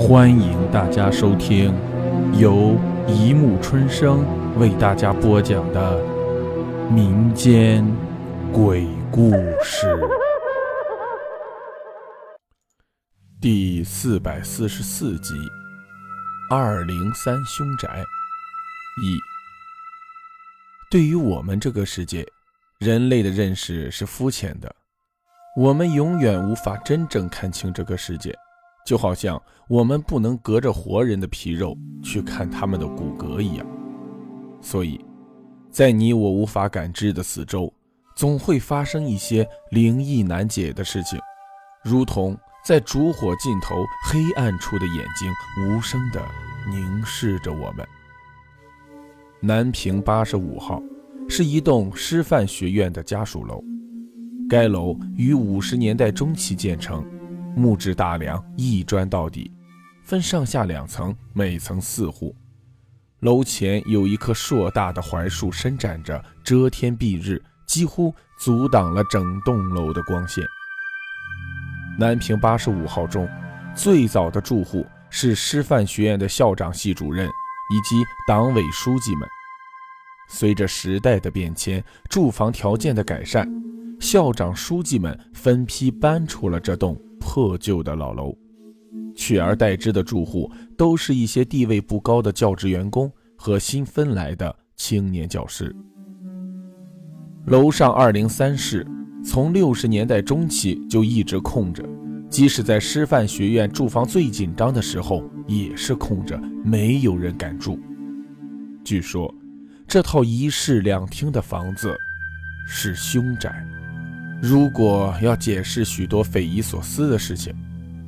欢迎大家收听由一木春生为大家播讲的民间鬼故事第四百四十四集《二零三凶宅》一。对于我们这个世界，人类的认识是肤浅的，我们永远无法真正看清这个世界。就好像我们不能隔着活人的皮肉去看他们的骨骼一样，所以，在你我无法感知的四周，总会发生一些灵异难解的事情，如同在烛火尽头黑暗处的眼睛无声地凝视着我们。南平八十五号是一栋师范学院的家属楼，该楼于五十年代中期建成。木质大梁一砖到底，分上下两层，每层四户。楼前有一棵硕大的槐树，伸展着，遮天蔽日，几乎阻挡了整栋楼的光线。南平八十五号中，最早的住户是师范学院的校长、系主任以及党委书记们。随着时代的变迁，住房条件的改善，校长、书记们分批搬出了这栋。破旧的老楼，取而代之的住户都是一些地位不高的教职员工和新分来的青年教师。楼上二零三室从六十年代中期就一直空着，即使在师范学院住房最紧张的时候也是空着，没有人敢住。据说，这套一室两厅的房子是凶宅。如果要解释许多匪夷所思的事情，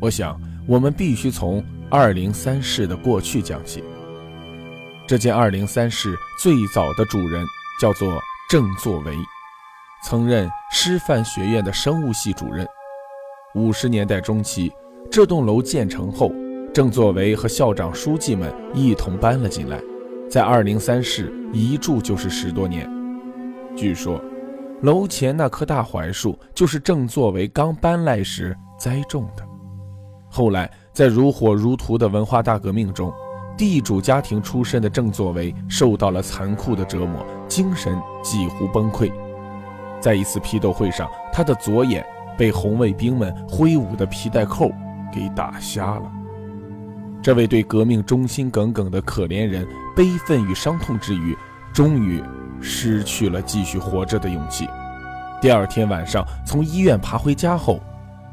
我想我们必须从二零三室的过去讲起。这间二零三室最早的主人叫做郑作为，曾任师范学院的生物系主任。五十年代中期，这栋楼建成后，郑作为和校长、书记们一同搬了进来，在二零三室一住就是十多年。据说。楼前那棵大槐树就是郑作为刚搬来时栽种的。后来，在如火如荼的文化大革命中，地主家庭出身的郑作为受到了残酷的折磨，精神几乎崩溃。在一次批斗会上，他的左眼被红卫兵们挥舞的皮带扣给打瞎了。这位对革命忠心耿耿的可怜人，悲愤与伤痛之余，终于。失去了继续活着的勇气。第二天晚上从医院爬回家后，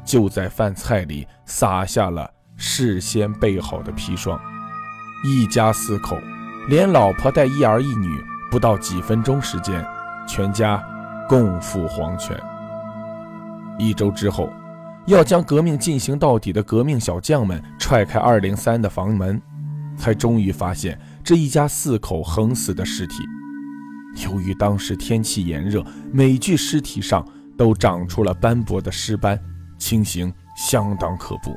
就在饭菜里撒下了事先备好的砒霜。一家四口，连老婆带一儿一女，不到几分钟时间，全家共赴黄泉。一周之后，要将革命进行到底的革命小将们踹开二零三的房门，才终于发现这一家四口横死的尸体。由于当时天气炎热，每具尸体上都长出了斑驳的尸斑，情形相当可怖。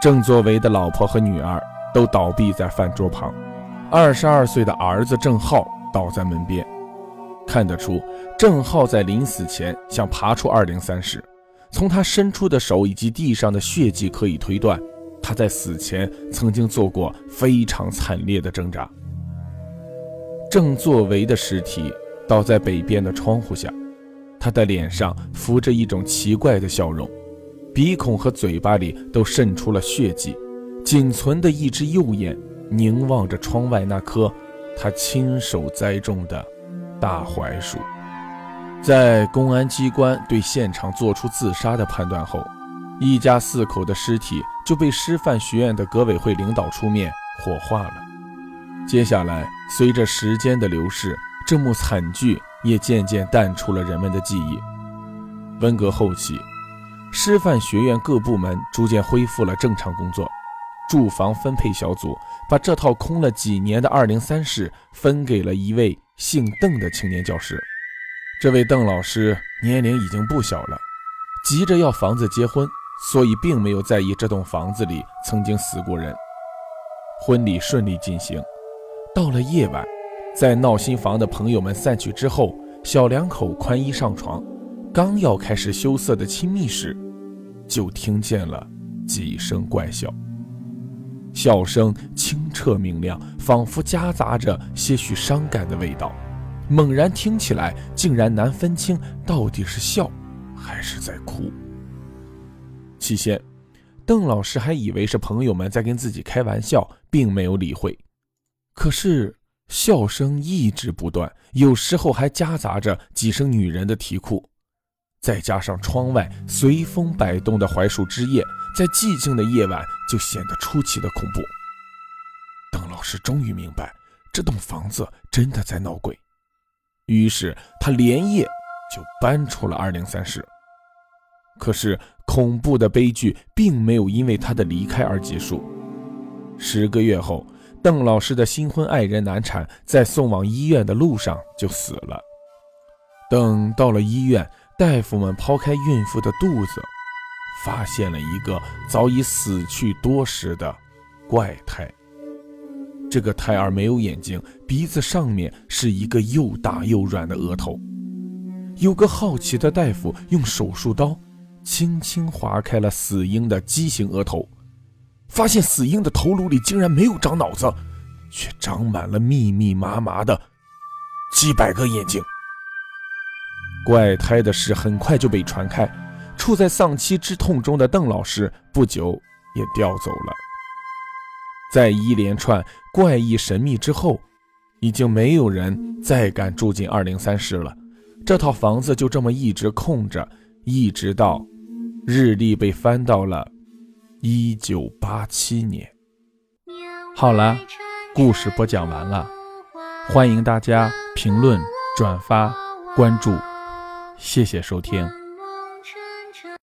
郑作为的老婆和女儿都倒闭在饭桌旁，二十二岁的儿子郑浩倒在门边。看得出，郑浩在临死前想爬出二零三室，从他伸出的手以及地上的血迹可以推断，他在死前曾经做过非常惨烈的挣扎。郑作为的尸体倒在北边的窗户下，他的脸上浮着一种奇怪的笑容，鼻孔和嘴巴里都渗出了血迹，仅存的一只右眼凝望着窗外那棵他亲手栽种的大槐树。在公安机关对现场做出自杀的判断后，一家四口的尸体就被师范学院的革委会领导出面火化了。接下来，随着时间的流逝，这幕惨剧也渐渐淡出了人们的记忆。文革后期，师范学院各部门逐渐恢复了正常工作，住房分配小组把这套空了几年的二零三室分给了一位姓邓的青年教师。这位邓老师年龄已经不小了，急着要房子结婚，所以并没有在意这栋房子里曾经死过人。婚礼顺利进行。到了夜晚，在闹新房的朋友们散去之后，小两口宽衣上床，刚要开始羞涩的亲密时，就听见了几声怪笑，笑声清澈明亮，仿佛夹杂着些许伤感的味道。猛然听起来，竟然难分清到底是笑还是在哭。起先，邓老师还以为是朋友们在跟自己开玩笑，并没有理会。可是笑声一直不断，有时候还夹杂着几声女人的啼哭，再加上窗外随风摆动的槐树枝叶，在寂静的夜晚就显得出奇的恐怖。邓老师终于明白，这栋房子真的在闹鬼。于是他连夜就搬出了二零三室。可是恐怖的悲剧并没有因为他的离开而结束。十个月后，邓老师的新婚爱人难产，在送往医院的路上就死了。等到了医院，大夫们剖开孕妇的肚子，发现了一个早已死去多时的怪胎。这个胎儿没有眼睛，鼻子上面是一个又大又软的额头。有个好奇的大夫用手术刀轻轻划开了死婴的畸形额头，发现死婴的头颅里竟然没有长脑子，却长满了密密麻麻的几百个眼睛。怪胎的事很快就被传开，处在丧妻之痛中的邓老师不久也调走了。在一连串怪异神秘之后，已经没有人再敢住进二零三室了。这套房子就这么一直空着，一直到日历被翻到了一九八七年。好了，故事播讲完了，欢迎大家评论、转发、关注，谢谢收听。